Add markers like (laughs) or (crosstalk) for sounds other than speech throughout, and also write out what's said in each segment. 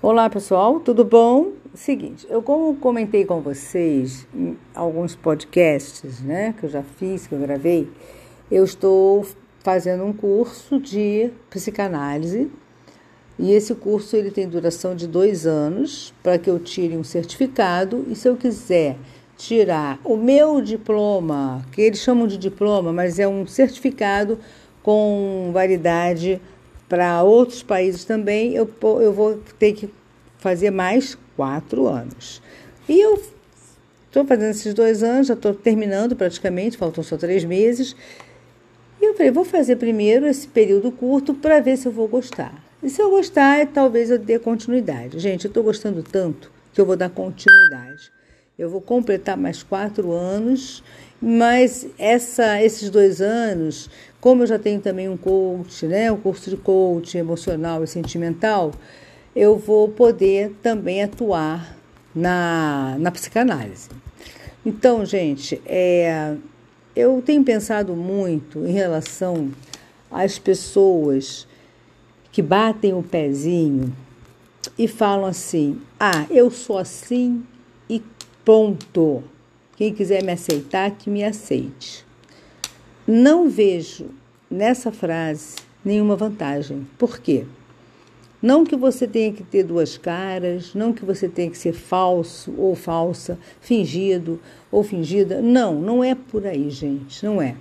Olá pessoal, tudo bom? Seguinte, eu como comentei com vocês em alguns podcasts, né, que eu já fiz, que eu gravei, eu estou fazendo um curso de psicanálise e esse curso ele tem duração de dois anos para que eu tire um certificado e se eu quiser tirar o meu diploma, que eles chamam de diploma, mas é um certificado com validade para outros países também, eu, eu vou ter que fazer mais quatro anos. E eu estou fazendo esses dois anos, já estou terminando praticamente, faltam só três meses. E eu falei, vou fazer primeiro esse período curto para ver se eu vou gostar. E se eu gostar, talvez eu dê continuidade. Gente, eu estou gostando tanto que eu vou dar continuidade. Eu vou completar mais quatro anos, mas essa, esses dois anos, como eu já tenho também um coach, né, um curso de coach emocional e sentimental, eu vou poder também atuar na, na psicanálise. Então, gente, é, eu tenho pensado muito em relação às pessoas que batem o pezinho e falam assim: ah, eu sou assim Ponto. Quem quiser me aceitar, que me aceite. Não vejo nessa frase nenhuma vantagem. Por quê? Não que você tenha que ter duas caras, não que você tenha que ser falso ou falsa, fingido ou fingida. Não, não é por aí, gente, não é.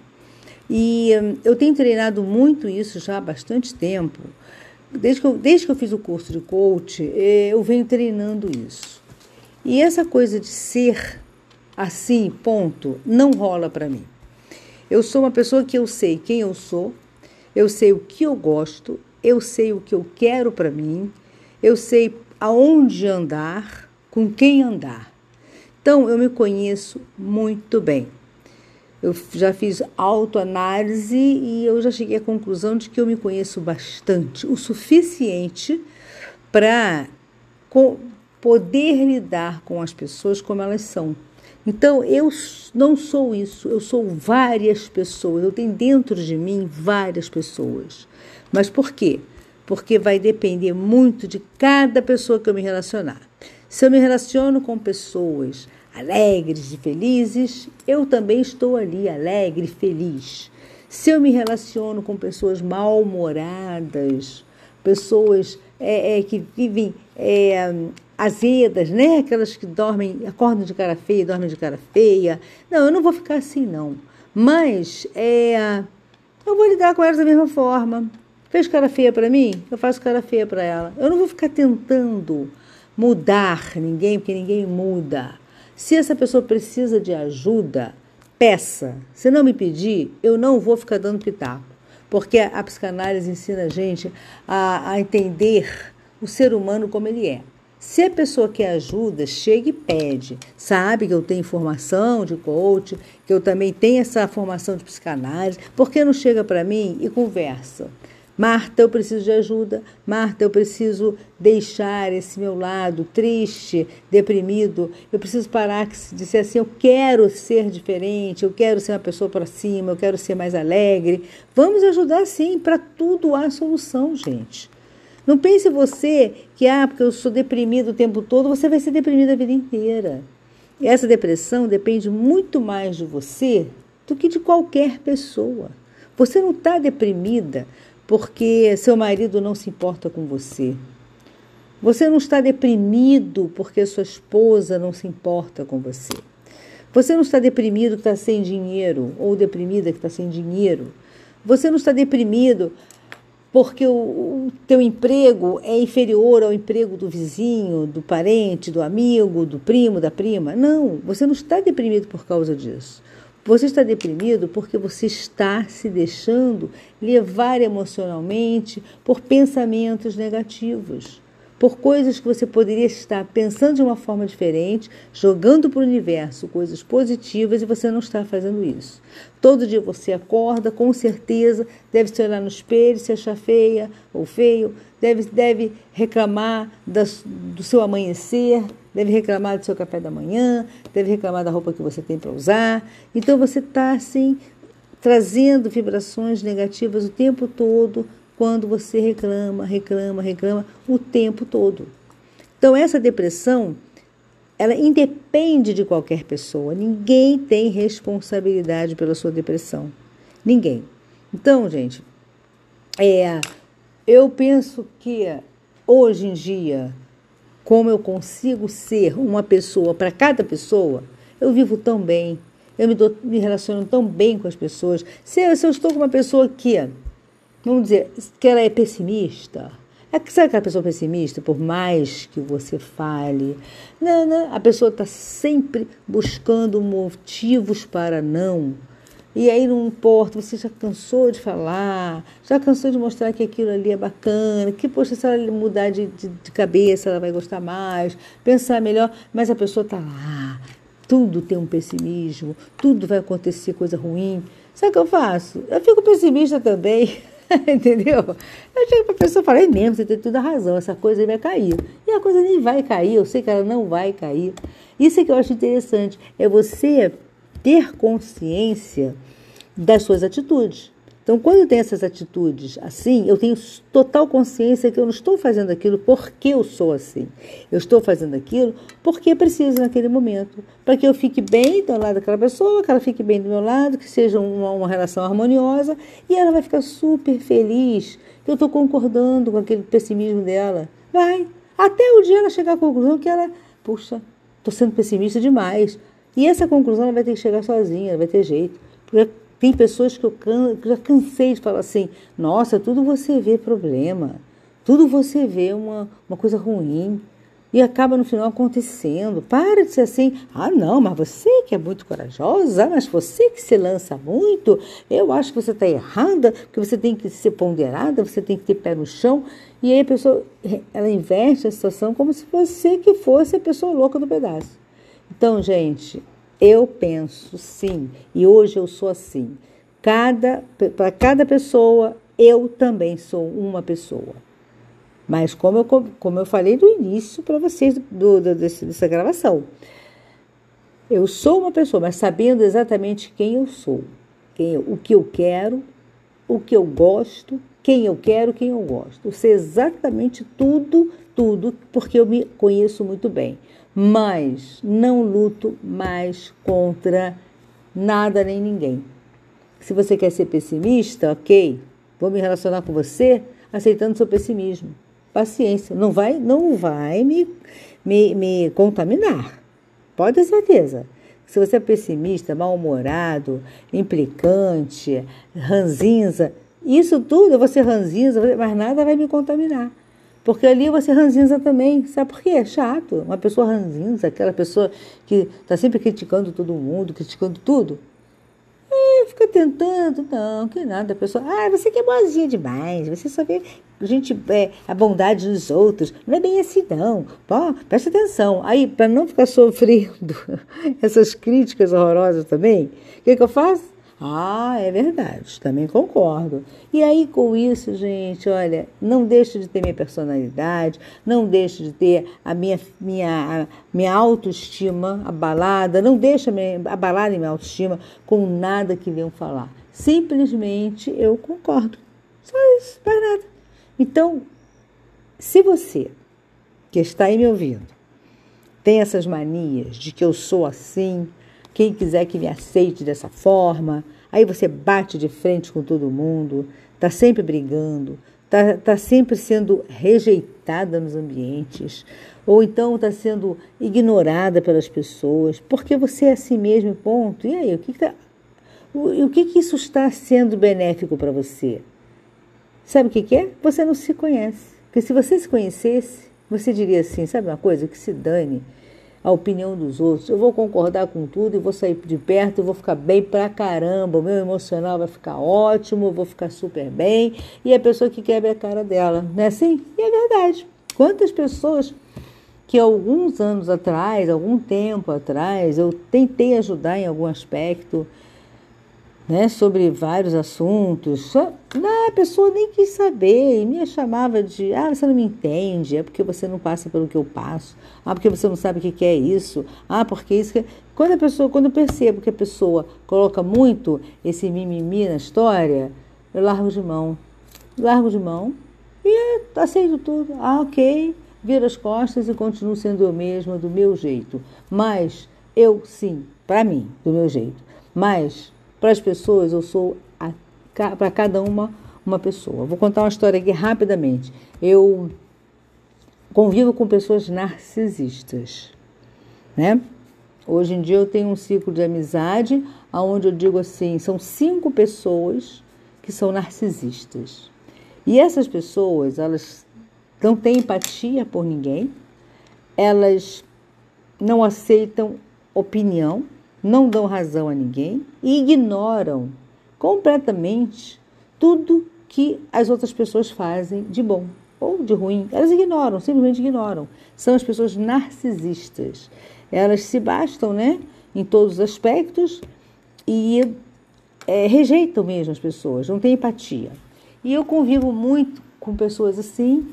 E hum, eu tenho treinado muito isso já há bastante tempo. Desde que eu, desde que eu fiz o curso de coach, eh, eu venho treinando isso. E essa coisa de ser assim, ponto, não rola para mim. Eu sou uma pessoa que eu sei quem eu sou, eu sei o que eu gosto, eu sei o que eu quero para mim, eu sei aonde andar, com quem andar. Então eu me conheço muito bem. Eu já fiz autoanálise e eu já cheguei à conclusão de que eu me conheço bastante, o suficiente para poder lidar com as pessoas como elas são. Então, eu não sou isso, eu sou várias pessoas, eu tenho dentro de mim várias pessoas. Mas por quê? Porque vai depender muito de cada pessoa que eu me relacionar. Se eu me relaciono com pessoas alegres e felizes, eu também estou ali alegre e feliz. Se eu me relaciono com pessoas mal-humoradas, pessoas é, é, que vivem é, azedas, né? Aquelas que dormem, acordam de cara feia, dormem de cara feia. Não, eu não vou ficar assim, não. Mas é, eu vou lidar com elas da mesma forma. Fez cara feia para mim? Eu faço cara feia para ela. Eu não vou ficar tentando mudar ninguém, porque ninguém muda. Se essa pessoa precisa de ajuda, peça. Se não me pedir, eu não vou ficar dando pitaco. Porque a psicanálise ensina a gente a, a entender o ser humano como ele é. Se a pessoa quer ajuda, chega e pede. Sabe que eu tenho formação de coach, que eu também tenho essa formação de psicanálise, por que não chega para mim e conversa? Marta, eu preciso de ajuda. Marta, eu preciso deixar esse meu lado triste, deprimido. Eu preciso parar de ser assim. Eu quero ser diferente. Eu quero ser uma pessoa para cima. Eu quero ser mais alegre. Vamos ajudar sim. Para tudo há solução, gente. Não pense você que, ah, porque eu sou deprimido o tempo todo, você vai ser deprimido a vida inteira. Essa depressão depende muito mais de você do que de qualquer pessoa. Você não está deprimida porque seu marido não se importa com você. Você não está deprimido porque sua esposa não se importa com você. Você não está deprimido que está sem dinheiro ou deprimida que está sem dinheiro. Você não está deprimido porque o, o teu emprego é inferior ao emprego do vizinho, do parente, do amigo, do primo, da prima. Não, você não está deprimido por causa disso. Você está deprimido porque você está se deixando levar emocionalmente por pensamentos negativos por coisas que você poderia estar pensando de uma forma diferente, jogando para o universo coisas positivas e você não está fazendo isso. Todo dia você acorda, com certeza, deve se olhar no espelho, se achar feia ou feio, deve, deve reclamar das, do seu amanhecer, deve reclamar do seu café da manhã, deve reclamar da roupa que você tem para usar. Então você está assim trazendo vibrações negativas o tempo todo quando você reclama, reclama, reclama o tempo todo. Então, essa depressão, ela independe de qualquer pessoa. Ninguém tem responsabilidade pela sua depressão. Ninguém. Então, gente, é, eu penso que hoje em dia, como eu consigo ser uma pessoa para cada pessoa, eu vivo tão bem, eu me, dou, me relaciono tão bem com as pessoas. Se, se eu estou com uma pessoa que, vamos dizer, que ela é pessimista, é que sabe aquela pessoa pessimista, por mais que você fale, não, não, a pessoa está sempre buscando motivos para não. E aí não importa, você já cansou de falar, já cansou de mostrar que aquilo ali é bacana, que, poxa, se ela mudar de, de, de cabeça, ela vai gostar mais, pensar melhor, mas a pessoa está lá, tudo tem um pessimismo, tudo vai acontecer coisa ruim. Sabe o que eu faço? Eu fico pessimista também. (laughs) (laughs) Entendeu? Eu chego para a pessoa e falo, é mesmo, você tem toda a razão, essa coisa vai cair. E a coisa nem vai cair, eu sei que ela não vai cair. Isso é que eu acho interessante, é você ter consciência das suas atitudes. Então, quando eu tenho essas atitudes assim, eu tenho total consciência que eu não estou fazendo aquilo porque eu sou assim. Eu estou fazendo aquilo porque preciso naquele momento. Para que eu fique bem do lado daquela pessoa, que ela fique bem do meu lado, que seja uma, uma relação harmoniosa e ela vai ficar super feliz que eu estou concordando com aquele pessimismo dela. Vai. Até o dia ela chegar à conclusão que ela, puxa, estou sendo pessimista demais. E essa conclusão ela vai ter que chegar sozinha, vai ter jeito. Porque tem pessoas que eu can, já cansei de falar assim: nossa, tudo você vê problema, tudo você vê uma, uma coisa ruim. E acaba no final acontecendo. Para de ser assim. Ah, não, mas você que é muito corajosa, mas você que se lança muito, eu acho que você está errada, que você tem que ser ponderada, você tem que ter pé no chão. E aí a pessoa, ela inverte a situação como se você que fosse a pessoa louca do pedaço. Então, gente, eu penso sim, e hoje eu sou assim. Cada para cada pessoa, eu também sou uma pessoa. Mas como eu, como eu falei do início para vocês do, do, desse, dessa gravação, eu sou uma pessoa, mas sabendo exatamente quem eu sou, quem eu, o que eu quero, o que eu gosto, quem eu quero, quem eu gosto. Eu sei exatamente tudo, tudo, porque eu me conheço muito bem mas não luto mais contra nada nem ninguém. Se você quer ser pessimista, ok, vou me relacionar com você aceitando seu pessimismo. Paciência, não vai, não vai me, me, me contaminar. Pode ter certeza. Se você é pessimista, mal-humorado, implicante, ranzinza, isso tudo, ser ranzinza, mas nada vai me contaminar. Porque ali você ranzinza também. Sabe por quê? É chato. Uma pessoa ranzinza, aquela pessoa que está sempre criticando todo mundo, criticando tudo. É, fica tentando, não, que nada. A pessoa, ah, você que é boazinha demais, você só vê gente, é, a bondade dos outros. Não é bem assim, não. Pô, presta atenção. Aí, para não ficar sofrendo (laughs) essas críticas horrorosas também, o que, que eu faço? Ah, é verdade, também concordo. E aí, com isso, gente, olha, não deixe de ter minha personalidade, não deixe de ter a minha, minha, a minha autoestima abalada, não deixe abalar minha autoestima com nada que venham falar. Simplesmente eu concordo. Só isso, mais nada. Então, se você que está aí me ouvindo tem essas manias de que eu sou assim, quem quiser que me aceite dessa forma. Aí você bate de frente com todo mundo, está sempre brigando, está tá sempre sendo rejeitada nos ambientes, ou então está sendo ignorada pelas pessoas, porque você é assim mesmo, ponto. E aí, o que, que tá, o, o que, que isso está sendo benéfico para você? Sabe o que, que é? Você não se conhece. Porque se você se conhecesse, você diria assim, sabe uma coisa? Que se dane a opinião dos outros. Eu vou concordar com tudo e vou sair de perto, vou ficar bem pra caramba. O meu emocional vai ficar ótimo, eu vou ficar super bem. E a pessoa que quebra a cara dela, não é assim? E é verdade. Quantas pessoas que alguns anos atrás, algum tempo atrás, eu tentei ajudar em algum aspecto, né, sobre vários assuntos. Não, a pessoa nem quis saber e me chamava de: ah, você não me entende, é porque você não passa pelo que eu passo, ah, porque você não sabe o que é isso, ah, porque isso. Que... Quando a pessoa, quando eu percebo que a pessoa coloca muito esse mimimi na história, eu largo de mão. Largo de mão e aceito tudo. Ah, ok, viro as costas e continuo sendo eu mesma do meu jeito. Mas eu sim, para mim, do meu jeito. Mas para as pessoas eu sou para cada uma uma pessoa. Vou contar uma história aqui rapidamente. Eu convivo com pessoas narcisistas, né? Hoje em dia eu tenho um ciclo de amizade onde eu digo assim, são cinco pessoas que são narcisistas. E essas pessoas, elas não têm empatia por ninguém, elas não aceitam opinião, não dão razão a ninguém e ignoram completamente tudo que as outras pessoas fazem de bom ou de ruim. Elas ignoram, simplesmente ignoram. São as pessoas narcisistas. Elas se bastam, né, em todos os aspectos e é, rejeitam mesmo as pessoas, não têm empatia. E eu convivo muito com pessoas assim.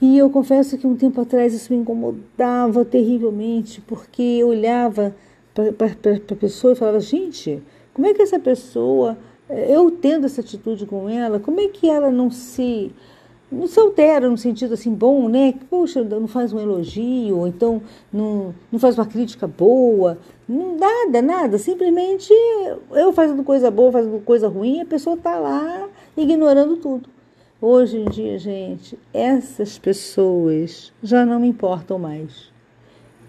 E eu confesso que um tempo atrás isso me incomodava terrivelmente, porque eu olhava para a pessoa e falava: gente, como é que essa pessoa, eu tendo essa atitude com ela, como é que ela não se não se altera no sentido assim bom, né? Poxa, não faz um elogio, ou então não, não faz uma crítica boa, nada, nada. Simplesmente eu fazendo coisa boa, fazendo coisa ruim, a pessoa está lá ignorando tudo. Hoje em dia, gente, essas pessoas já não me importam mais.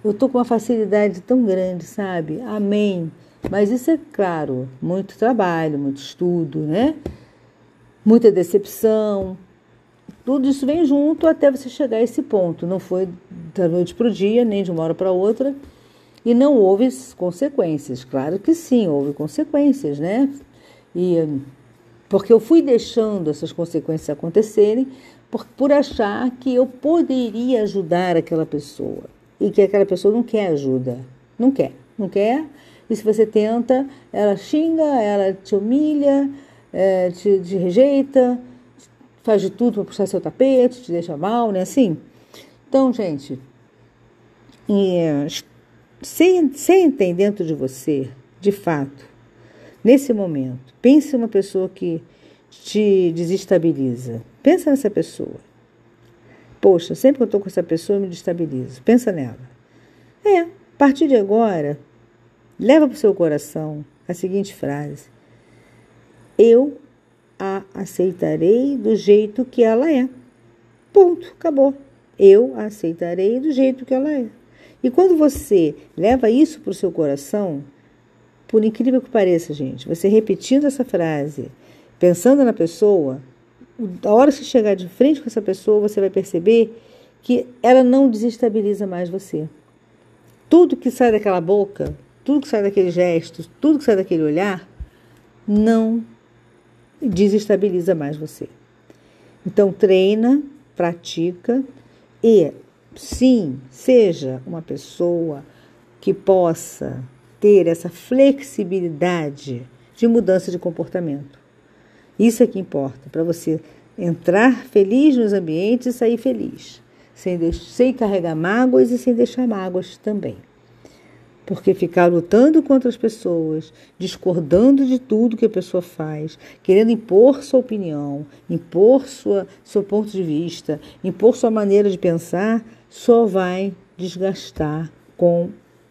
Eu estou com uma facilidade tão grande, sabe? Amém. Mas isso é claro, muito trabalho, muito estudo, né? Muita decepção, tudo isso vem junto até você chegar a esse ponto. Não foi da noite para o dia, nem de uma hora para outra. E não houve consequências. Claro que sim, houve consequências, né? E porque eu fui deixando essas consequências acontecerem por, por achar que eu poderia ajudar aquela pessoa e que aquela pessoa não quer ajuda, não quer, não quer. E se você tenta, ela xinga, ela te humilha, é, te, te rejeita, faz de tudo para puxar seu tapete, te deixa mal, né? Assim. Então, gente, sem, sentem dentro de você, de fato, nesse momento, pense uma pessoa que te desestabiliza. Pensa nessa pessoa. Poxa, sempre que eu estou com essa pessoa, eu me destabilizo. Pensa nela. É, a partir de agora, leva para o seu coração a seguinte frase: Eu a aceitarei do jeito que ela é. Ponto, acabou. Eu a aceitarei do jeito que ela é. E quando você leva isso para o seu coração, por incrível que pareça, gente, você repetindo essa frase, pensando na pessoa, a hora que você chegar de frente com essa pessoa, você vai perceber que ela não desestabiliza mais você. Tudo que sai daquela boca, tudo que sai daquele gesto, tudo que sai daquele olhar, não desestabiliza mais você. Então, treina, pratica e, sim, seja uma pessoa que possa ter essa flexibilidade de mudança de comportamento. Isso é que importa, para você entrar feliz nos ambientes e sair feliz, sem, sem carregar mágoas e sem deixar mágoas também. Porque ficar lutando contra as pessoas, discordando de tudo que a pessoa faz, querendo impor sua opinião, impor sua, seu ponto de vista, impor sua maneira de pensar, só vai desgastar com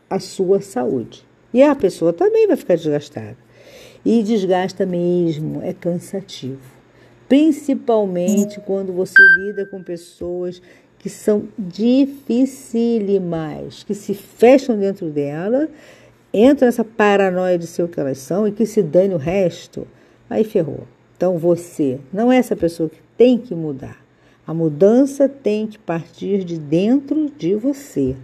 a sua saúde. E a pessoa também vai ficar desgastada. E desgasta mesmo, é cansativo. Principalmente quando você lida com pessoas que são dificílimas, que se fecham dentro dela, entram nessa paranoia de ser o que elas são e que se dane o resto, aí ferrou. Então você não é essa pessoa que tem que mudar. A mudança tem que partir de dentro de você.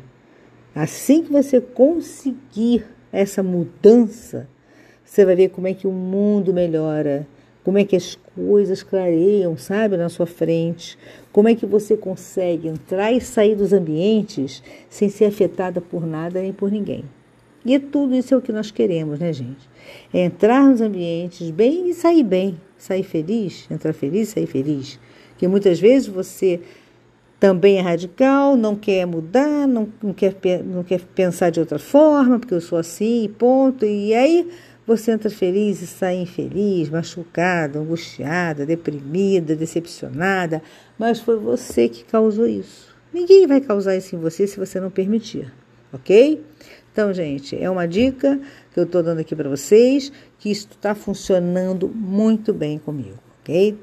Assim que você conseguir essa mudança, você vai ver como é que o mundo melhora, como é que as coisas clareiam, sabe, na sua frente, como é que você consegue entrar e sair dos ambientes sem ser afetada por nada nem por ninguém. E tudo isso é o que nós queremos, né, gente? É entrar nos ambientes bem e sair bem, sair feliz, entrar feliz, sair feliz. Porque muitas vezes você também é radical, não quer mudar, não, não, quer, não quer pensar de outra forma, porque eu sou assim, ponto. E aí você entra feliz e sai infeliz, machucada, angustiada, deprimida, decepcionada, mas foi você que causou isso. Ninguém vai causar isso em você se você não permitir, ok? Então, gente, é uma dica que eu estou dando aqui para vocês, que isso está funcionando muito bem comigo, ok?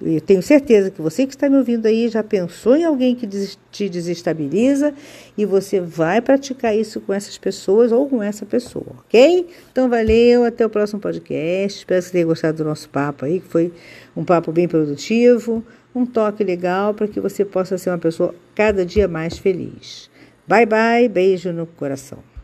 Eu tenho certeza que você que está me ouvindo aí já pensou em alguém que te desestabiliza e você vai praticar isso com essas pessoas ou com essa pessoa, ok? Então, valeu, até o próximo podcast. Espero que você tenha gostado do nosso papo aí, que foi um papo bem produtivo, um toque legal para que você possa ser uma pessoa cada dia mais feliz. Bye, bye, beijo no coração.